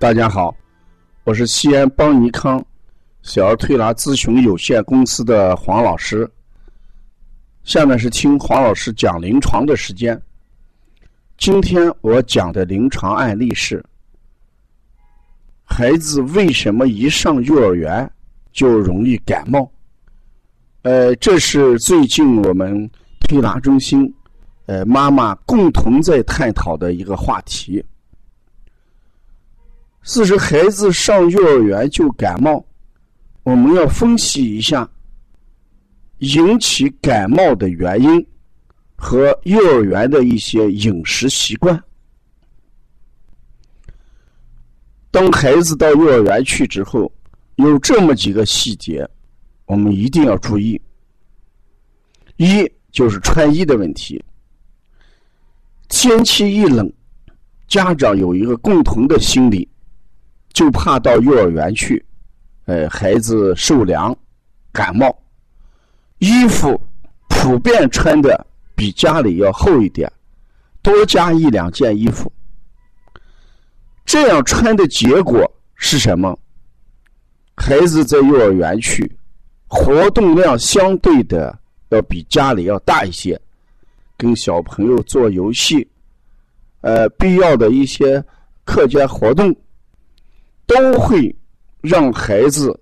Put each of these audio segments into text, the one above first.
大家好，我是西安邦尼康小儿推拿咨询有限公司的黄老师。下面是听黄老师讲临床的时间。今天我讲的临床案例是：孩子为什么一上幼儿园就容易感冒？呃，这是最近我们推拿中心呃妈妈共同在探讨的一个话题。四是，孩子上幼儿园就感冒，我们要分析一下引起感冒的原因和幼儿园的一些饮食习惯。当孩子到幼儿园去之后，有这么几个细节，我们一定要注意。一就是穿衣的问题，天气一冷，家长有一个共同的心理。就怕到幼儿园去，呃，孩子受凉、感冒，衣服普遍穿的比家里要厚一点，多加一两件衣服。这样穿的结果是什么？孩子在幼儿园去，活动量相对的要比家里要大一些，跟小朋友做游戏，呃，必要的一些课间活动。都会让孩子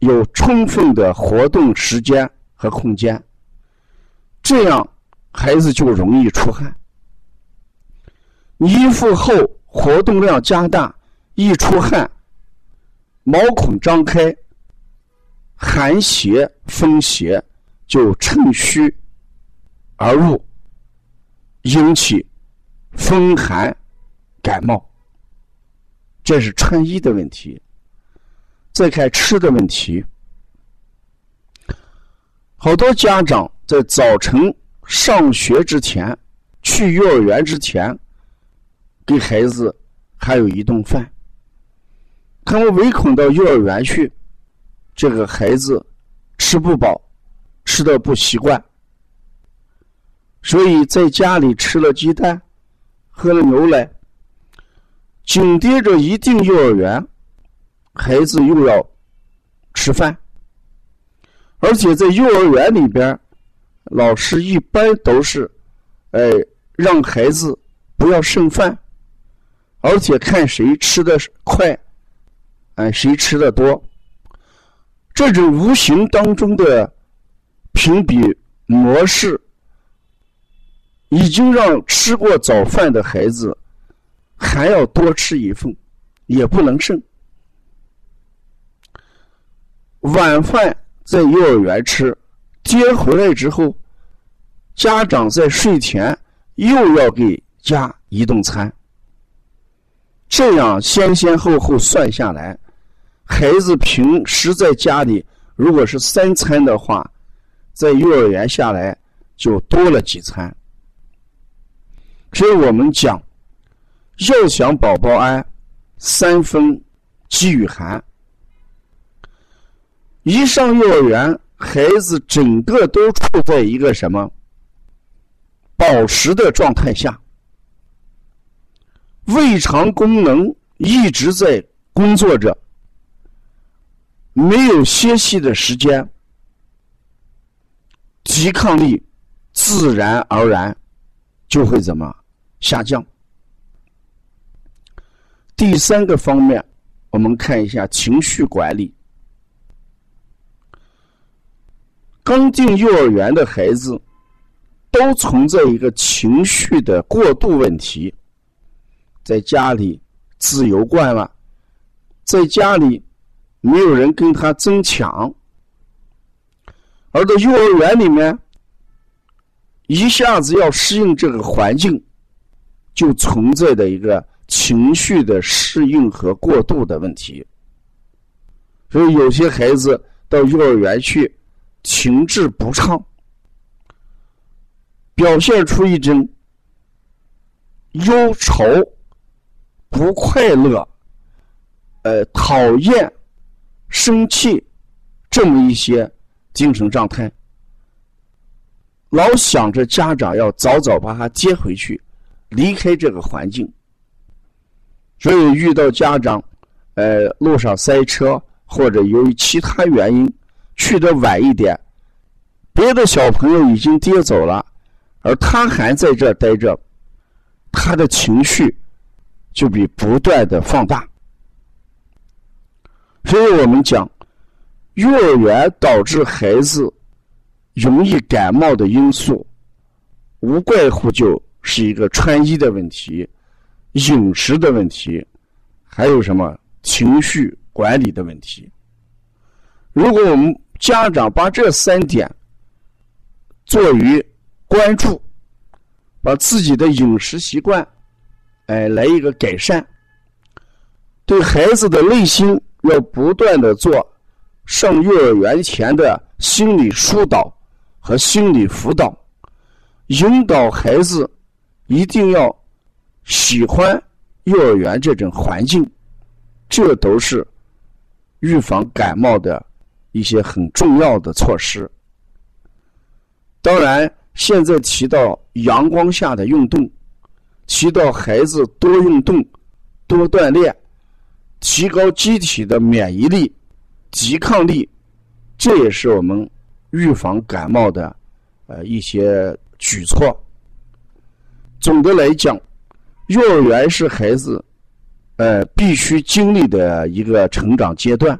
有充分的活动时间和空间，这样孩子就容易出汗。衣服厚，活动量加大，一出汗，毛孔张开，寒邪风邪就趁虚而入，引起风寒感冒。这是穿衣的问题，再看吃的问题。好多家长在早晨上学之前，去幼儿园之前，给孩子还有一顿饭。他们唯恐到幼儿园去，这个孩子吃不饱，吃的不习惯，所以在家里吃了鸡蛋，喝了牛奶。紧接着一进幼儿园，孩子又要吃饭，而且在幼儿园里边，老师一般都是，哎，让孩子不要剩饭，而且看谁吃的快，哎，谁吃的多。这种无形当中的评比模式，已经让吃过早饭的孩子。还要多吃一份，也不能剩。晚饭在幼儿园吃，接回来之后，家长在睡前又要给加一顿餐。这样先先后后算下来，孩子平时在家里如果是三餐的话，在幼儿园下来就多了几餐。所以我们讲。要想宝宝安，三分饥与寒。一上幼儿园，孩子整个都处在一个什么饱食的状态下，胃肠功能一直在工作着，没有歇息的时间，抵抗力自然而然就会怎么下降。第三个方面，我们看一下情绪管理。刚进幼儿园的孩子，都存在一个情绪的过度问题。在家里自由惯了，在家里没有人跟他争抢，而在幼儿园里面，一下子要适应这个环境，就存在的一个。情绪的适应和过度的问题，所以有些孩子到幼儿园去，情志不畅，表现出一种忧愁、不快乐、呃讨厌、生气这么一些精神状态，老想着家长要早早把他接回去，离开这个环境。所以遇到家长，呃，路上塞车或者由于其他原因去的晚一点，别的小朋友已经跌走了，而他还在这待着，他的情绪就比不断的放大。所以我们讲，幼儿园导致孩子容易感冒的因素，无怪乎就是一个穿衣的问题。饮食的问题，还有什么情绪管理的问题？如果我们家长把这三点做于关注，把自己的饮食习惯，哎，来一个改善，对孩子的内心要不断的做上幼儿园前的心理疏导和心理辅导，引导孩子一定要。喜欢幼儿园这种环境，这都是预防感冒的一些很重要的措施。当然，现在提到阳光下的运动，提到孩子多运动、多锻炼，提高机体的免疫力、抵抗力，这也是我们预防感冒的呃一些举措。总的来讲。幼儿园是孩子，呃，必须经历的一个成长阶段。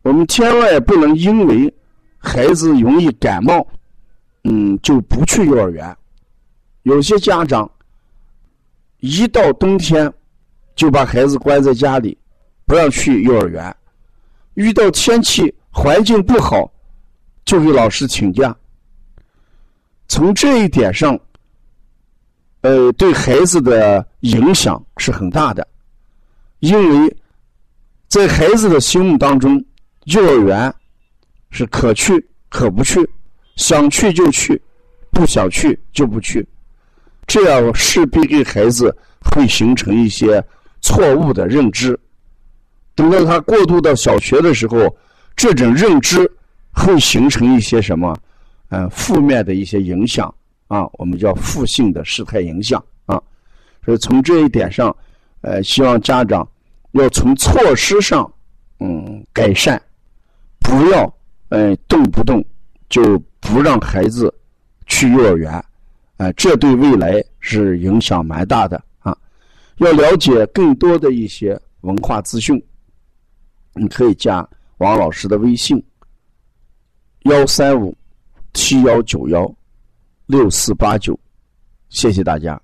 我们千万不能因为孩子容易感冒，嗯，就不去幼儿园。有些家长一到冬天就把孩子关在家里，不让去幼儿园。遇到天气环境不好，就给老师请假。从这一点上。呃，对孩子的影响是很大的，因为在孩子的心目当中，幼儿园是可去可不去，想去就去，不想去就不去，这样势必给孩子会形成一些错误的认知。等到他过渡到小学的时候，这种认知会形成一些什么？嗯，负面的一些影响。啊，我们叫负性的事态影响啊，所以从这一点上，呃，希望家长要从措施上，嗯，改善，不要，呃，动不动就不让孩子去幼儿园，啊，这对未来是影响蛮大的啊。要了解更多的一些文化资讯，你可以加王老师的微信：幺三五七幺九幺。六四八九，谢谢大家。